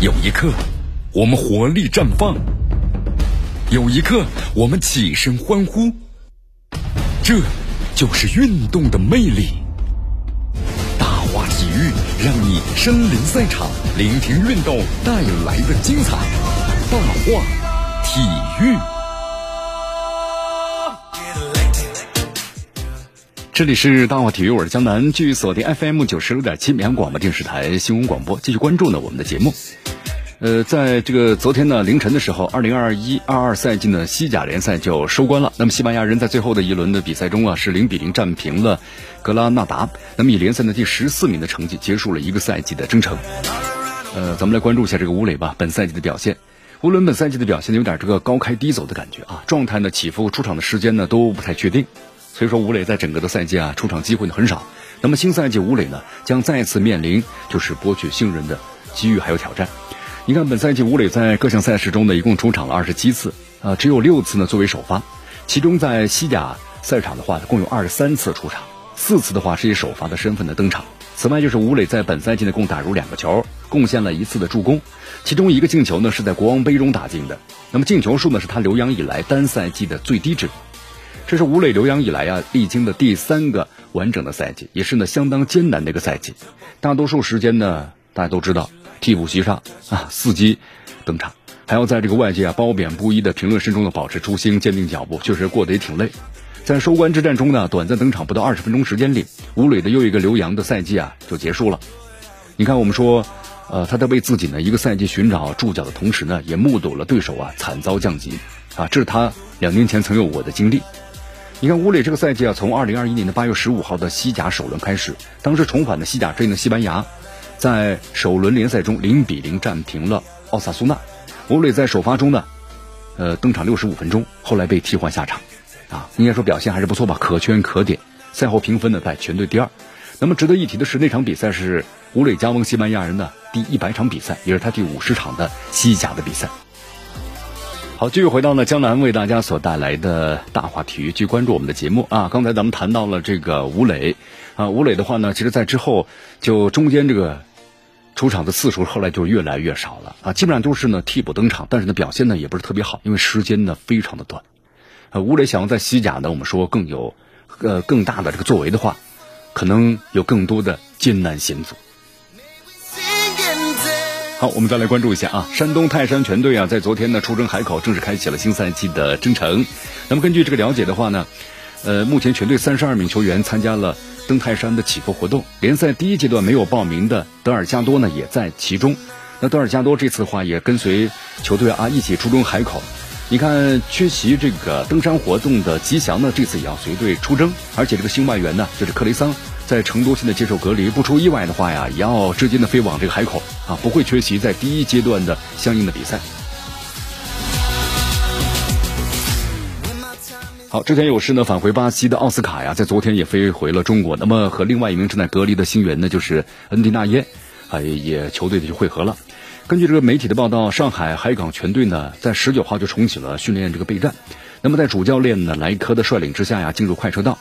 有一刻，我们活力绽放；有一刻，我们起身欢呼。这就是运动的魅力。大话体育让你身临赛场，聆听运动带来的精彩。大话体育，这里是大话体育，我是江南，继续锁定 FM 九十六点七绵阳广播电视台新闻广播，继续关注呢我们的节目。呃，在这个昨天呢凌晨的时候，二零二一二二赛季呢西甲联赛就收官了。那么西班牙人在最后的一轮的比赛中啊，是零比零战平了格拉纳达，那么以联赛的第十四名的成绩结束了一个赛季的征程。呃，咱们来关注一下这个吴磊吧，本赛季的表现。无论本赛季的表现有点这个高开低走的感觉啊，状态呢起伏，出场的时间呢都不太确定。所以说吴磊在整个的赛季啊，出场机会呢很少。那么新赛季吴磊呢将再次面临就是博取信任的机遇还有挑战。你看，本赛季吴磊在各项赛事中呢，一共出场了二十七次，啊，只有六次呢作为首发，其中在西甲赛场的话，共有二十三次出场，四次的话是以首发的身份的登场。此外，就是吴磊在本赛季呢共打入两个球，贡献了一次的助攻，其中一个进球呢是在国王杯中打进的。那么进球数呢是他留洋以来单赛季的最低值。这是吴磊留洋以来啊历经的第三个完整的赛季，也是呢相当艰难的一个赛季。大多数时间呢，大家都知道。替补席上啊，伺机登场，还要在这个外界啊褒贬不一的评论声中呢保持初心，坚定脚步，确实过得也挺累。在收官之战中呢，短暂登场不到二十分钟时间里，吴磊的又一个留洋的赛季啊就结束了。你看，我们说，呃，他在为自己呢一个赛季寻找注脚的同时呢，也目睹了对手啊惨遭降级啊，这是他两年前曾有过的经历。你看，吴磊这个赛季啊，从二零二一年的八月十五号的西甲首轮开始，当时重返的西甲之的西班牙。在首轮联赛中零比零战平了奥萨苏纳，吴磊在首发中呢，呃登场六十五分钟，后来被替换下场，啊，应该说表现还是不错吧，可圈可点。赛后评分呢在全队第二。那么值得一提的是，那场比赛是吴磊加盟西班牙人的第一百场比赛，也是他第五十场的西甲的比赛。好，继续回到呢江南为大家所带来的大话体育，去关注我们的节目啊。刚才咱们谈到了这个吴磊啊，吴磊的话呢，其实在之后就中间这个。出场的次数后来就越来越少了啊，基本上都是呢替补登场，但是呢表现呢也不是特别好，因为时间呢非常的短。呃，吴磊想要在西甲呢，我们说更有呃更大的这个作为的话，可能有更多的艰难险阻。好，我们再来关注一下啊，山东泰山全队啊，在昨天呢出征海口，正式开启了新赛季的征程。那么根据这个了解的话呢，呃，目前全队三十二名球员参加了。登泰山的起伏活动，联赛第一阶段没有报名的德尔加多呢也在其中。那德尔加多这次的话也跟随球队啊一起出征海口。你看缺席这个登山活动的吉祥呢，这次也要随队出征。而且这个新外援呢，就是克雷桑，在成都现在接受隔离，不出意外的话呀，也要直接的飞往这个海口啊，不会缺席在第一阶段的相应的比赛。好，之前有事呢，返回巴西的奥斯卡呀，在昨天也飞回了中国。那么和另外一名正在隔离的新援呢，就是恩迪纳耶，啊，也球队的去汇合了。根据这个媒体的报道，上海海港全队呢，在十九号就重启了训练这个备战。那么在主教练呢莱科的率领之下呀，进入快车道。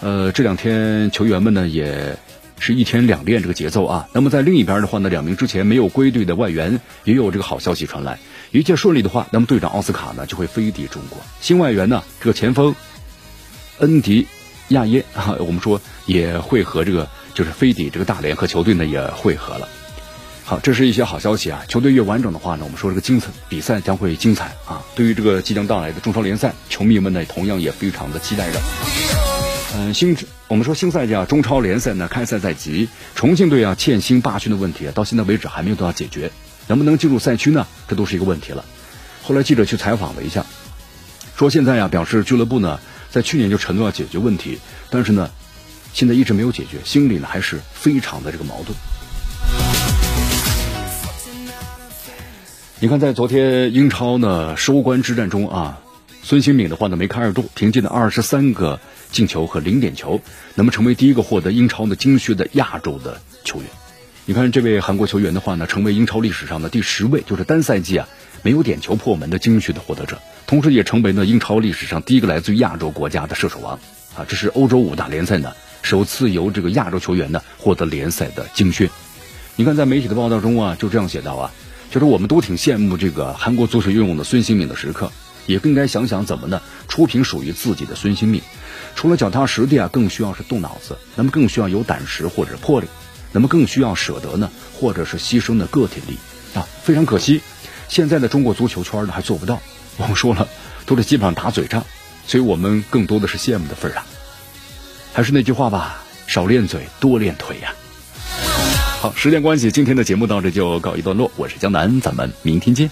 呃，这两天球员们呢，也是一天两练这个节奏啊。那么在另一边的话呢，两名之前没有归队的外援也有这个好消息传来。一切顺利的话，那么队长奥斯卡呢就会飞抵中国。新外援呢，这个前锋恩迪亚耶啊，我们说也会和这个就是飞抵这个大连和球队呢也汇合了。好，这是一些好消息啊。球队越完整的话呢，我们说这个精彩比赛将会精彩啊。对于这个即将到来的中超联赛，球迷们呢同样也非常的期待着。嗯，新我们说新赛季啊，中超联赛呢开赛在即，重庆队啊欠薪罢训的问题啊，到现在为止还没有得到解决。能不能进入赛区呢？这都是一个问题了。后来记者去采访了一下，说现在呀，表示俱乐部呢在去年就承诺要解决问题，但是呢，现在一直没有解决，心里呢还是非常的这个矛盾。你看，在昨天英超呢收官之战中啊，孙兴敏的话呢梅开二度，凭借的二十三个进球和零点球，那么成为第一个获得英超的金靴的亚洲的球员。你看这位韩国球员的话呢，成为英超历史上的第十位，就是单赛季啊没有点球破门的金靴的获得者，同时也成为呢英超历史上第一个来自于亚洲国家的射手王啊！这是欧洲五大联赛呢首次由这个亚洲球员呢获得联赛的金靴。你看在媒体的报道中啊，就这样写道啊，就是我们都挺羡慕这个韩国足球拥有的孙兴敏的时刻，也更应该想想怎么呢出品属于自己的孙兴敏。除了脚踏实地啊，更需要是动脑子，那么更需要有胆识或者魄力，那么更需要舍得呢，或者是牺牲的个体力啊。非常可惜，现在的中国足球圈呢还做不到。我们说了，都是基本上打嘴仗，所以我们更多的是羡慕的份儿啊。还是那句话吧，少练嘴，多练腿呀。好，时间关系，今天的节目到这就告一段落。我是江南，咱们明天见。